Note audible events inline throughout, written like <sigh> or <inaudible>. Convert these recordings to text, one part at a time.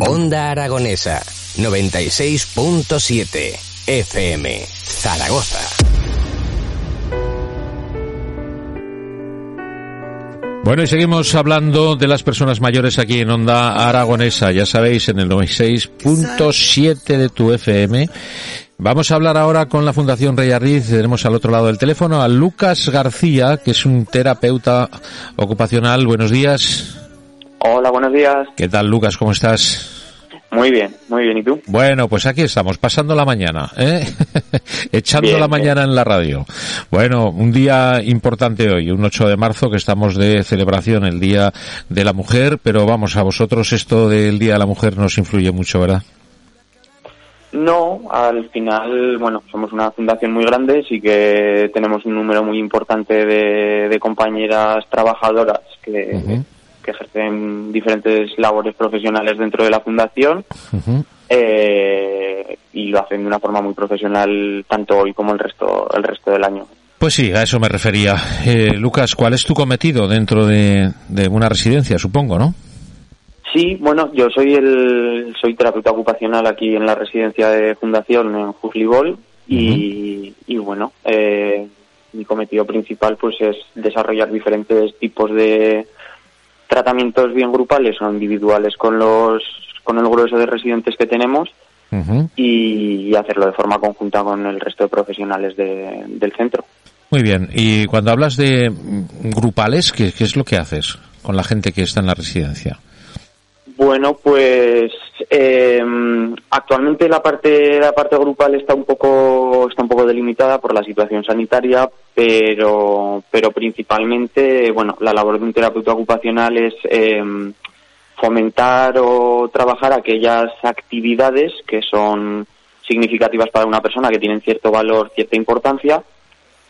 Onda Aragonesa 96.7 FM Zaragoza. Bueno, y seguimos hablando de las personas mayores aquí en Onda Aragonesa, ya sabéis, en el 96.7 de tu FM. Vamos a hablar ahora con la Fundación Rey Arriz. Tenemos al otro lado del teléfono a Lucas García, que es un terapeuta ocupacional. Buenos días. Hola, buenos días. ¿Qué tal, Lucas? ¿Cómo estás? Muy bien, muy bien. ¿Y tú? Bueno, pues aquí estamos, pasando la mañana, ¿eh? <laughs> echando Bien, la bien. mañana en la radio. Bueno, un día importante hoy, un 8 de marzo, que estamos de celebración, el Día de la Mujer, pero vamos, a vosotros esto del Día de la Mujer nos influye mucho, ¿verdad? No, al final, bueno, somos una fundación muy grande, sí que tenemos un número muy importante de, de compañeras trabajadoras que. Que ejercen diferentes labores profesionales dentro de la fundación eh, y lo hacen de una forma muy profesional tanto hoy como el resto el resto del año. Pues sí, a eso me refería. Eh, Lucas, ¿cuál es tu cometido dentro de, de una residencia, supongo, no? Sí, bueno, yo soy el soy terapeuta ocupacional aquí en la residencia de fundación en Juslibol y, y bueno, eh, mi cometido principal pues es desarrollar diferentes tipos de tratamientos bien grupales o individuales con los con el grueso de residentes que tenemos y, y hacerlo de forma conjunta con el resto de profesionales de- del centro. Muy bien. Y cuando hablas de grupales, ¿qué, qué es lo que haces con la gente que está en la residencia? Bueno, pues eh, actualmente la parte la parte grupal está un poco está un poco delimitada por la situación sanitaria, pero pero principalmente bueno la labor de un terapeuta ocupacional es eh, fomentar o trabajar aquellas actividades que son significativas para una persona que tienen cierto valor, cierta importancia,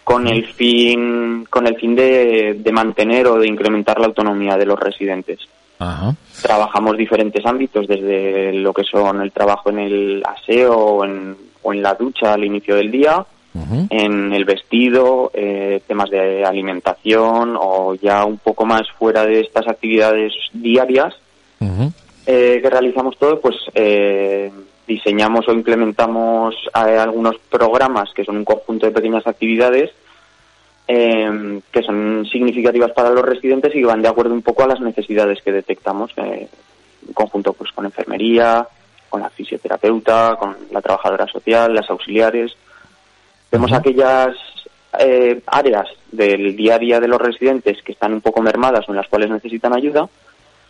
con el fin con el fin de, de mantener o de incrementar la autonomía de los residentes Ajá. trabajamos diferentes ámbitos, desde lo que son el trabajo en el aseo o en, o en la ducha al inicio del día, en el vestido, eh, temas de alimentación o ya un poco más fuera de estas actividades diarias eh, que realizamos todo, pues eh, diseñamos o implementamos eh, algunos programas que son un conjunto de pequeñas actividades eh, que son significativas para los residentes y van de acuerdo un poco a las necesidades que detectamos eh, en conjunto pues con enfermería, con la fisioterapeuta, con la trabajadora social, las auxiliares. Vemos aquellas eh, áreas del día a día de los residentes que están un poco mermadas o en las cuales necesitan ayuda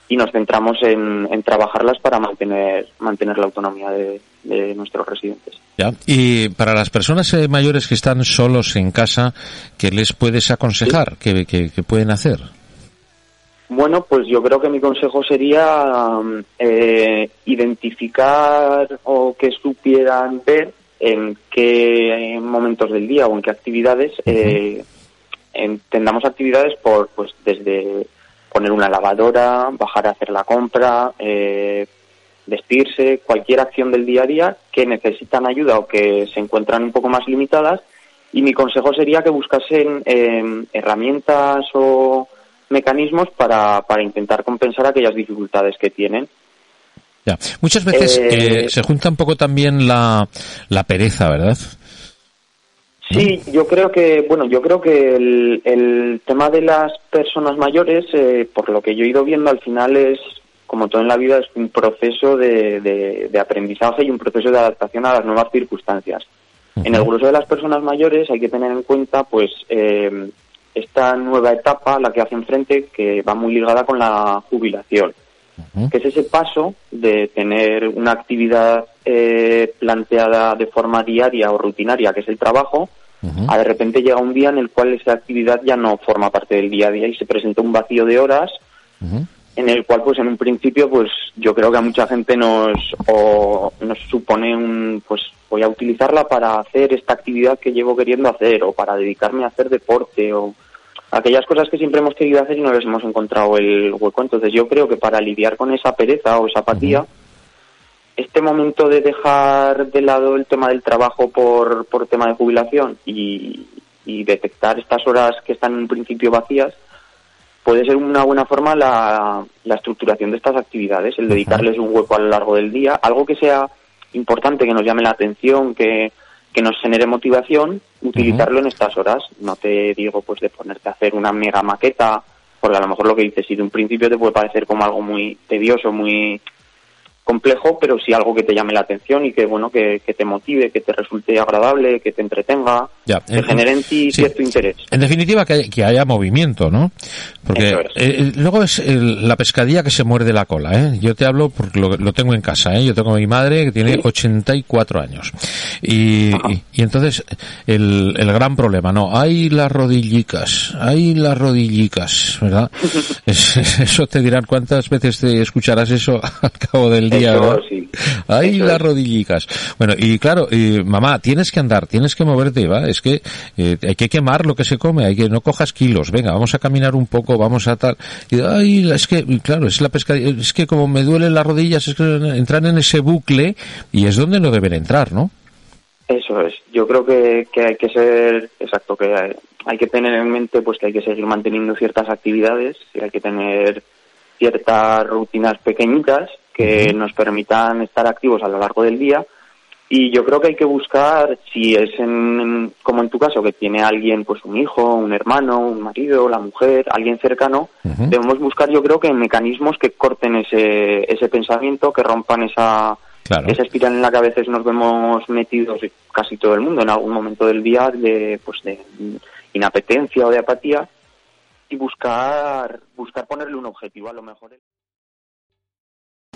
y nos centramos en, en trabajarlas para mantener mantener la autonomía de, de nuestros residentes. Ya. Y para las personas eh, mayores que están solos en casa, ¿qué les puedes aconsejar? ¿Qué, qué- qué pueden hacer? Bueno, pues yo creo que mi consejo sería mm, eh, identificar o que supieran ver en qué momentos del día o en qué actividades eh, entendamos actividades por pues desde poner una lavadora, bajar a hacer la compra, eh, vestirse, cualquier acción del día a día que necesitan ayuda o que se encuentran un poco más limitadas. Y mi consejo sería que buscasen eh, herramientas o mecanismos para, para intentar compensar aquellas dificultades que tienen. Ya. Muchas veces Eh, eh, se junta un poco también la, la pereza, ¿verdad? Sí, yo creo que, bueno, yo creo que el, el tema de las personas mayores, eh, por lo que yo he ido viendo, al final es, como todo en la vida, es un proceso de, de- de aprendizaje y un proceso de adaptación a las nuevas circunstancias. En el grueso de las personas mayores hay que tener en cuenta, pues, eh, esta nueva etapa a la que hacen frente, que va muy ligada con la jubilación que es ese paso de tener una actividad eh, planteada de forma diaria o rutinaria, que es el trabajo, a de repente llega un día en el cual esa actividad ya no forma parte del día a día y se presenta un vacío de horas. En el cual pues en un principio pues yo creo que a mucha gente nos o nos supone un pues voy a utilizarla para hacer esta actividad que llevo queriendo hacer o para dedicarme a hacer deporte o aquellas cosas que siempre hemos querido hacer y no les hemos encontrado el hueco. Entonces yo creo que para lidiar con esa pereza o esa apatía este momento de dejar de lado el tema del trabajo por, por tema de jubilación y, y detectar estas horas que están en un principio vacías puede ser una buena forma la, la estructuración de estas actividades, el dedicarles un hueco a lo largo del día, algo que sea importante, que nos llame la atención, que, que nos genere motivación, utilizarlo en estas horas. No te digo pues de ponerte a hacer una mega maqueta, porque a lo mejor lo que dices, si de un principio te puede parecer como algo muy tedioso, muy complejo, pero sí algo que te llame la atención y que bueno que, te motive, que te resulte agradable, que te entretenga, que en ti cierto interés. En definitiva, que, haya movimiento, ¿no? Porque eh, eh, luego es la pescadilla que se muerde la cola, ¿eh? Yo te hablo porque lo, tengo en casa, ¿eh? Yo tengo a mi madre que tiene 84 años. Y, y, entonces, el, el gran problema, ¿no? Hay las rodillicas, hay las rodillicas, ¿verdad? <laughs> <laughs> eso te dirán cuántas veces te escucharás eso <laughs> al cabo del día Ahí las rodillicas. Bueno, y claro, mamá, tienes que andar, tienes que moverte, ¿va? Es que eh, hay que quemar lo que se come, hay que no cojas kilos, venga, vamos a caminar un poco, vamos a tal. Y, ay, es que, claro, es la pesca, es que como me duelen las rodillas, es que entran en ese bucle y es donde no deben entrar, ¿no? Eso es. Yo creo que, que hay que ser, exacto, que hay, hay, que tener en mente pues que hay que seguir manteniendo ciertas actividades y hay que tener ciertas rutinas pequeñitas que nos permitan estar activos a lo largo del día. Y yo creo que hay que buscar, si es en, como en tu caso, que tiene alguien, pues un hijo, un hermano, un marido, la mujer, alguien cercano, debemos buscar, yo creo que mecanismos que corten ese, ese pensamiento, que rompan esa, esa espiral en la que a veces nos vemos metidos casi todo el mundo en algún momento del día de, pues de inapetencia o de apatía y buscar, buscar ponerle un objetivo a lo mejor.